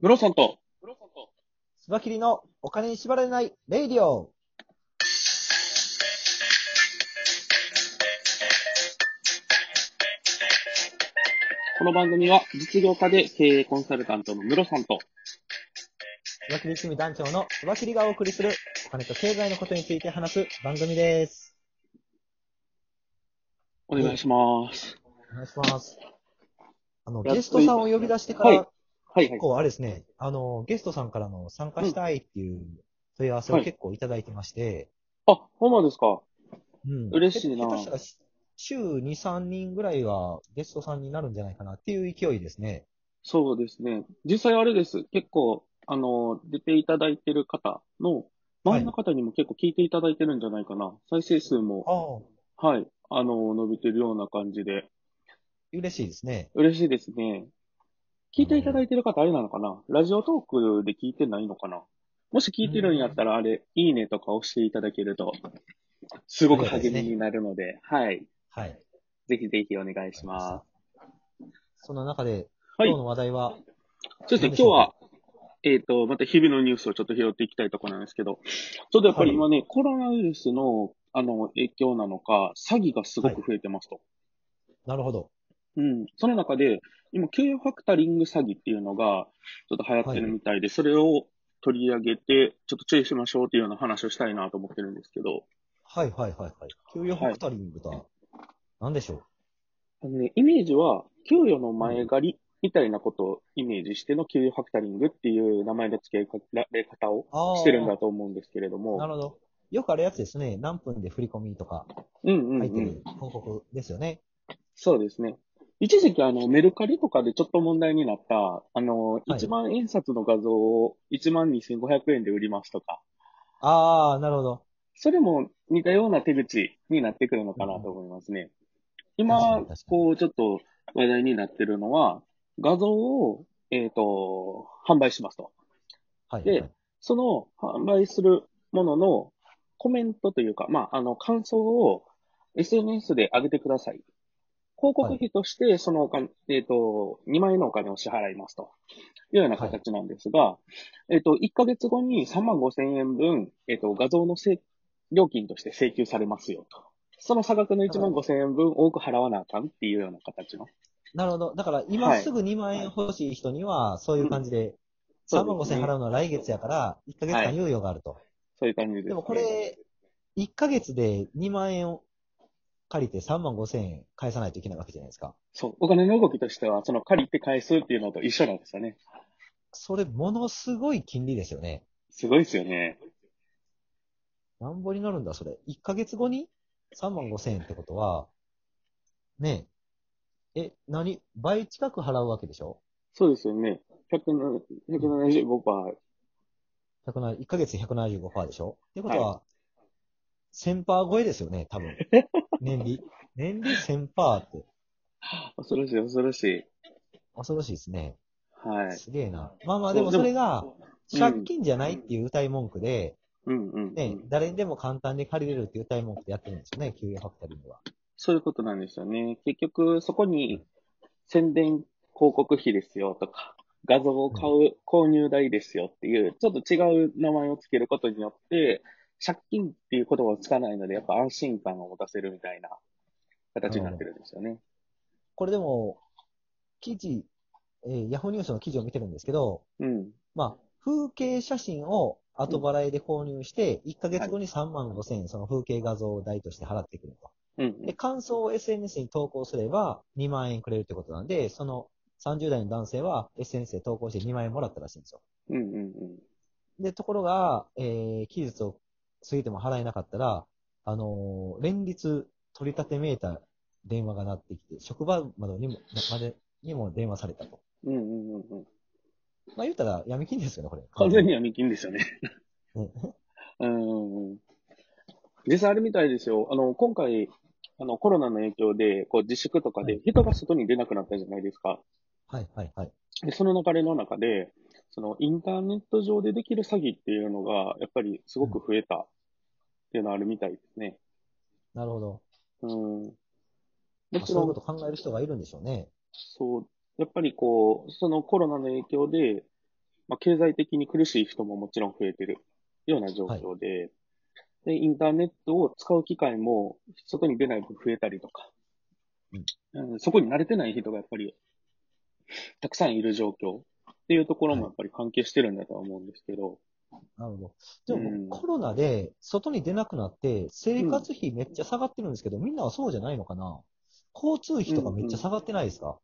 ムロさんと、スバキリのお金に縛られないレイディオ。この番組は実業家で経営コンサルタントのムロさんと、スバキリ趣味団長のスバキリがお送りするお金と経済のことについて話す番組です。お願いします。お願いします。あの、ゲストさんを呼び出してから、はいはいはい。結構あれですね、あの、ゲストさんからの参加したいっていう問い合わせをはい結構いただいてまして、あ、ほんまですか？うん嬉しいな下手したら週2、3人ぐらいはゲストさんになるんじゃないかなっていう勢いですね。そうですね。実際あれです。結構、あの、出ていただいてる方の、周りの方にも結構聞いていただいてるんじゃないかな。再生数も、ああ、はい、あの、伸びてるような感じで。嬉しいですね。嬉しいですね。聞いていただいてる方あれなのかな？ラジオトークで聞いてないのかな？もし聞いてるんやったら、あれ、いいねとか押していただけると、すごく励みになるので、はい。はい。ぜひぜひお願いします。その中で、はい今日の話題は、そうですね、今日は、えっ、と、また日々のニュースをちょっと拾っていきたいところなんですけど、ちょっとやっぱり今ね、コロナウイルスの、あの、影響なのか、詐欺がすごく増えてますと。なるほど。うん。その中で、今、給与ファクタリング詐欺っていうのが、ちょっと流行ってるみたいで、それを取り上げて、ちょっと注意しましょうっていうような話をしたいなと思ってるんですけど、はいはいはいはい。給与ファクタリングとは、何でしょう？あのね、イメージは、給与の前借りみたいなことをイメージしての給与ファクタリングっていう名前の付けられ方を。してるんだと思うんですけれども、なるほど。よくあるやつですね。何分で振り込みとかうんうん入ってるうん。広告ですよね。そうですね。一時期あの、メルカリとかでちょっと問題になった、あの、い1万円札の画像を1万2500円で売りますとか、ああ、なるほど。それも似たような手口になってくるのかなと思いますね。確か今こう、ちょっと話題になってるのは、画像を、えっ、と、販売しますと。はい、ではい。その販売するもののコメントというか、まあ、あの、感想を SNS で上げてください。広告費として、そのお金、えっ、と、2万円のお金を支払いますと。いうような形なんですが、えっ、と、1ヶ月後に3万5千円分、えっ、と、画像の請料金として請求されますよと。その差額の1万5千円分多く払わなあかんっていうような形の。なるほど。だから、今すぐ2万円欲しい人には、そういう感じで、3万5千円払うのは来月やから、1ヶ月間猶予があると。そういう感じです、ね。でもこれ、1ヶ月で2万円を借りて3万5千円返さないといけないわけじゃないですか。そう。お金の動きとしては、その借りて返すっていうのと一緒なんですよね。それ、ものすごい金利ですよね。すごいですよね。なんぼになるんだ、それ。1ヶ月後に3万5千円ってことは、ねえ、え、何？倍近く払うわけでしょ？そうですよね。100 175%。170 1ヶ月175%でしょ？ってことは、1000%超えですよね、多分。年利。年利1000%って。恐ろしい、恐ろしい。恐ろしいですね。はい。すげえな。まあまあ、でもそれが、うん借金じゃないっていう歌い文句で、うんうん、ね、誰にでも簡単に借りれるっていう歌い文句でやってるんですよね、給与ファクタリングは。そういうことなんですよね。結局、そこに宣伝広告費ですよとか、画像を買う購入代ですよっていう、ちょっと違う名前をつけることによって、借金っていう言葉をつかないので、やっぱ安心感を持たせるみたいな形になってるんですよね。これでも、記事、えーヤフーニュースの記事を見てるんですけど、うん。まあ、風景写真を後払いで購入して、1ヶ月後に3万5千円、その風景画像代として払ってくると。うん。で、感想を SNS に投稿すれば2万円くれるってことなんで、その30代の男性は SNS で投稿して2万円もらったらしいんですよ。うんうんうん。で、ところが、えー、期日を過ぎても払えなかったら、あのー連日取り立てめいた電話が鳴ってきて、職場までにも、までにも電話されたと。うんうんうんうん。まあ言ったら闇金ですよね、これ。完全に闇金ですよね。うんうんうん。実際あれみたいですよ。あの、今回、あの、コロナの影響で、こう、自粛とかではい人が外に出なくなったじゃないですか。はい、はい、はい。で、その流れの中で、その、インターネット上でできる詐欺っていうのが、やっぱりすごく増えたっていうのはあるみたいですね。なるほど。うん。まもちろんあそういうこ、と考える人がいるんでしょうね。そう、やっぱりこう、そのコロナの影響で、まあ、経済的に苦しい人ももちろん増えてるような状況で、で、インターネットを使う機会も外に出ない分増えたりとか、うん、そこに慣れてない人がやっぱりたくさんいる状況っていうところもやっぱり関係してるんだとは思うんですけど、なるほど。でも、うんコロナで外に出なくなって、生活費めっちゃ下がってるんですけど、みんなはそうじゃないのかな？交通費とかめっちゃ下がってないですか、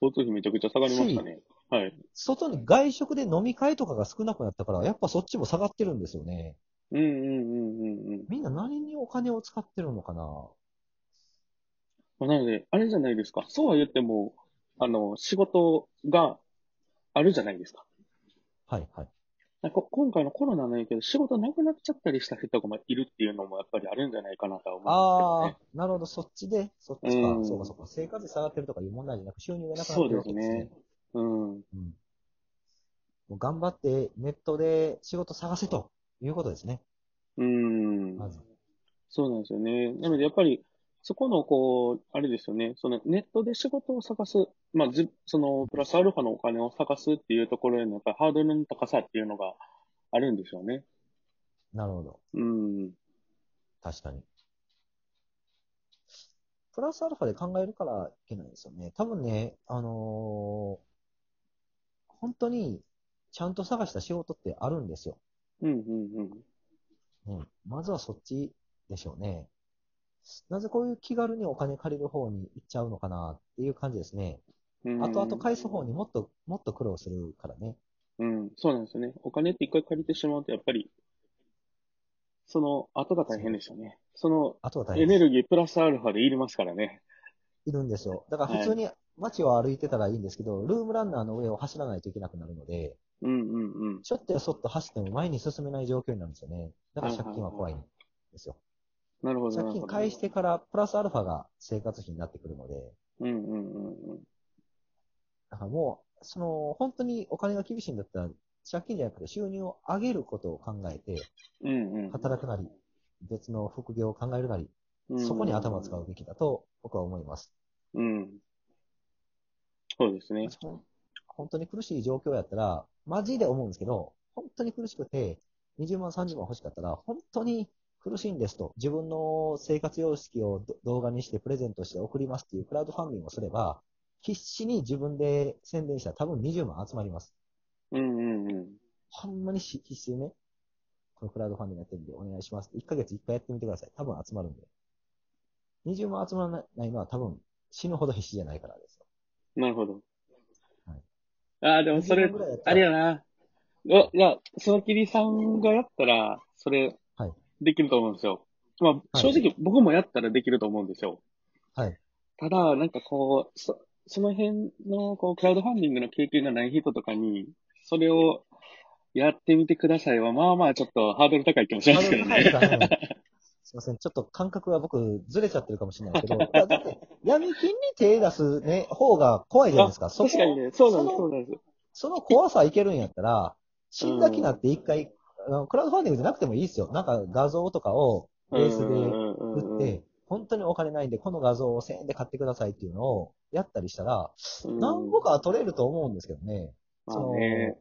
交通費めちゃくちゃ下がりましたね。はい。外に外食で飲み会とかが少なくなったから、やっぱそっちも下がってるんですよね。うんうんうんうんうん。みんな何にお金を使ってるのかな？まあ、なので、あれじゃないですか。そうは言っても、あの、仕事があるじゃないですか。はいはい。なんか今回のコロナの影響で仕事なくなっちゃったりした人がいるっていうのもやっぱりあるんじゃないかなとは思ああうんですー、なるほど、そっちで、そっちか。うんそうかそうか。生活費下がってるとかいう問題じゃなく、収入がなくなってそうでるわけですね。すね。けどね。うん。うん。もう頑張ってネットで仕事探せということですね。うん。まず。そうなんですよね。なのでやっぱり、そこの、こう、あれですよね。そのネットで仕事を探す、まあ、ず、その、プラスアルファのお金を探すっていうところへの、やっぱりハードルの高さっていうのがあるんでしょうね。なるほど。うん。確かに。プラスアルファで考えるからいけないですよね。多分ね、あのー本当にちゃんと探した仕事ってあるんですよ。うん、うん、うん。まずはそっちでしょうね。なぜこういう気軽にお金借りる方に行っちゃうのかなっていう感じですね。うん。後々返す方にもっと、もっと苦労するからね。うん、そうなんですよね。お金って一回借りてしまうと、やっぱり、その後が大変ですよね。そのあとは大変。エネルギープラスアルファでいりますからね。いるんですよ。だから普通に街を歩いてたらいいんですけど、ルームランナーの上を走らないといけなくなるので、うんうんうん。ちょっとやそっと走っても前に進めない状況になるんですよね。だから借金は怖いんですよ。なるほど。借金返してからプラスアルファが生活費になってくるので、うんうんうんうん。だからもう、その、本当にお金が厳しいんだったら、借金じゃなくて収入を上げることを考えて、うんうん。働くなり、別の副業を考えるなり、うんそこに頭を使うべきだと僕は思います。うん。そうですね。本当に苦しい状況やったら、マジで思うんですけど、本当に苦しくて、20万、30万欲しかったら、本当に苦しいんですと、自分の生活様式をど動画にしてプレゼントして送りますっていうクラウドファンディングをすれば、必死に自分で宣伝したら多分20万集まります。うんうんうん。ほんまにし必死でね、このクラウドファンディングやってるんでお願いしますって。1ヶ月1回やってみてください。多分集まるんで。20万集まらないのは多分死ぬほど必死じゃないからですよ。なるほど。はいああ、でもそれ20万ぐらいやったらあれやな。お、いや、そのきりさんがやったら、それはい、できると思うんですよ。まあ、正直僕もやったらできると思うんですよ。はい。ただ、なんかこう、そ、その辺の、こう、クラウドファンディングの経験がない人とかに、それをやってみてくださいは、まあまあちょっとハードル高いかもしれないですけどね。ハードル高いですかねすいません。ちょっと感覚は僕ずれちゃってるかもしれないけど、いやだって闇金に手出すね、方が怖いじゃないですか。そこ確かにね、そうなんです、そのそうなんです。その怖さいけるんやったら、死んだ気になって一回、クラウドファンディングじゃなくてもいいですよ。なんか画像とかをベースで売って、本当にお金ないんで、この画像を1000円で買ってくださいっていうのをやったりしたら、うん何個かは取れると思うんですけどね。まそのあね、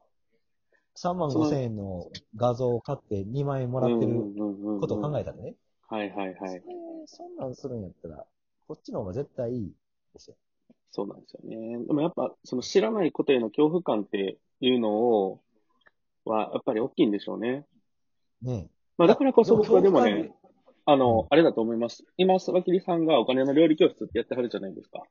3万5千円の画像を買って2万円もらってることを考ええたらね。はいはいはい。そんなんするんやったら、こっちの方が絶対いいですよ。そうなんですよね。でもやっぱ、その知らないことへの恐怖感っていうのを、は、やっぱり大きいんでしょうね。ねまあだからこそ僕はでもね、あの、あれだと思います。今、スワキリさんがお金の料理教室ってやってはるじゃないですか。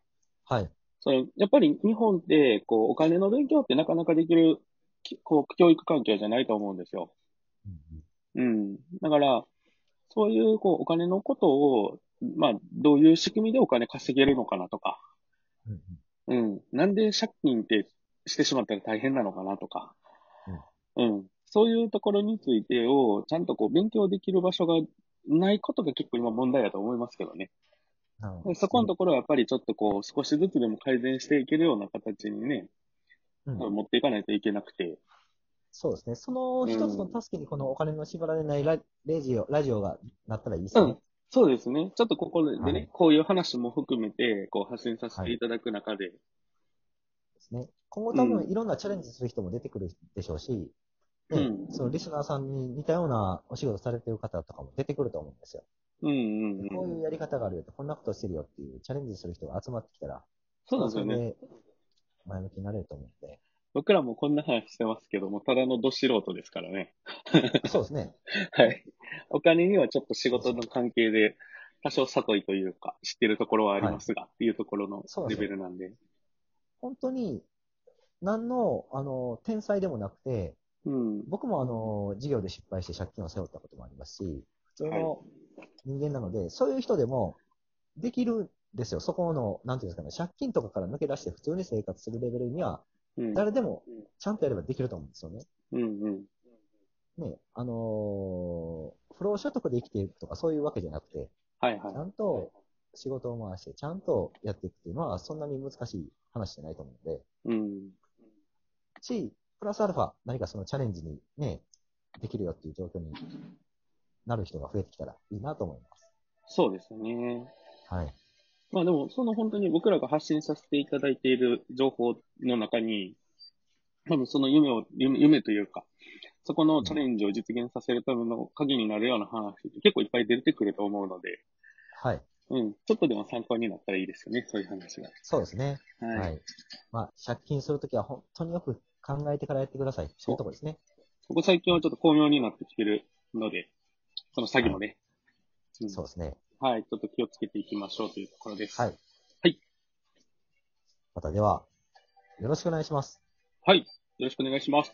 はい。その、やっぱり日本って、こう、お金の勉強ってなかなかできる、きこう、教育環境じゃないと思うんですよ。うんうんうん。だから、そういう、こう、お金のことを、まあ、どういう仕組みでお金稼げるのかなとか、うんうんうん。なんで借金ってしてしまったら大変なのかなとか、うん。そういうところについてを、ちゃんとこう、勉強できる場所がないことが結構今問題だと思いますけどね。そこのところはやっぱりちょっとこう、少しずつでも改善していけるような形にね、うん持っていかないといけなくて。そうですね。その一つの助けにこのお金の縛られないラレジオ、ラジオがなったらいいですね。そうですね。ちょっとここでね、はいこういう話も含めて、こう発信させていただく中で、ですね。今後多うん分いろんなチャレンジする人も出てくるでしょうし、ねうんそのリスナーさんに似たようなお仕事されてる方とかも出てくると思うんですよ。うんうんうん。こういうやり方があるよと、こんなことしてるよっていうチャレンジする人が集まってきたら、そうなんですよね。前向きになれると思うので。僕らもこんな話してますけども、ただのど素人ですからね。そうですね。はい。お金にはちょっと仕事の関係で、多少悟りというか、知ってるところはありますが、っていうところのレベルなんで。本当に、何の、あの、天才でもなくて、うん。僕もあの、事業で失敗して借金を背負ったこともありますし、普通の人間なので、そういう人でも、できるんですよ。そこの、なんていうんですかね、借金とかから抜け出して普通に生活するレベルには、うん。誰でもちゃんとやればできると思うんですよね。うんうん。ね、あのー不労所得で生きていくとかそういうわけじゃなくて、はいはいちゃ。んと仕事を回して、ちゃんとやっていくっていうのは、そんなに難しい話じゃないと思うので、うん。し、プラスアルファ、何かそのチャレンジにね、できるよっていう状況になる人が増えてきたらいいなと思います。そうですね。はい。まあでも、その本当に僕らが発信させていただいている情報の中に、多分その夢を、夢夢というか、そこのチャレンジを実現させるための鍵になるような話って結構いっぱい出てくると思うので、はい。うん、ちょっとでも参考になったらいいですよね、そういう話が。そうですね。はい。はい。まあ、借金するときは本当によく考えてからやってください。そういうとこですね。ここ最近はちょっと巧妙になってきてるので、その詐欺もね、うんそうですね。はい、ちょっと気をつけていきましょうというところです。はい。はい。またでは、よろしくお願いします。はい。よろしくお願いします。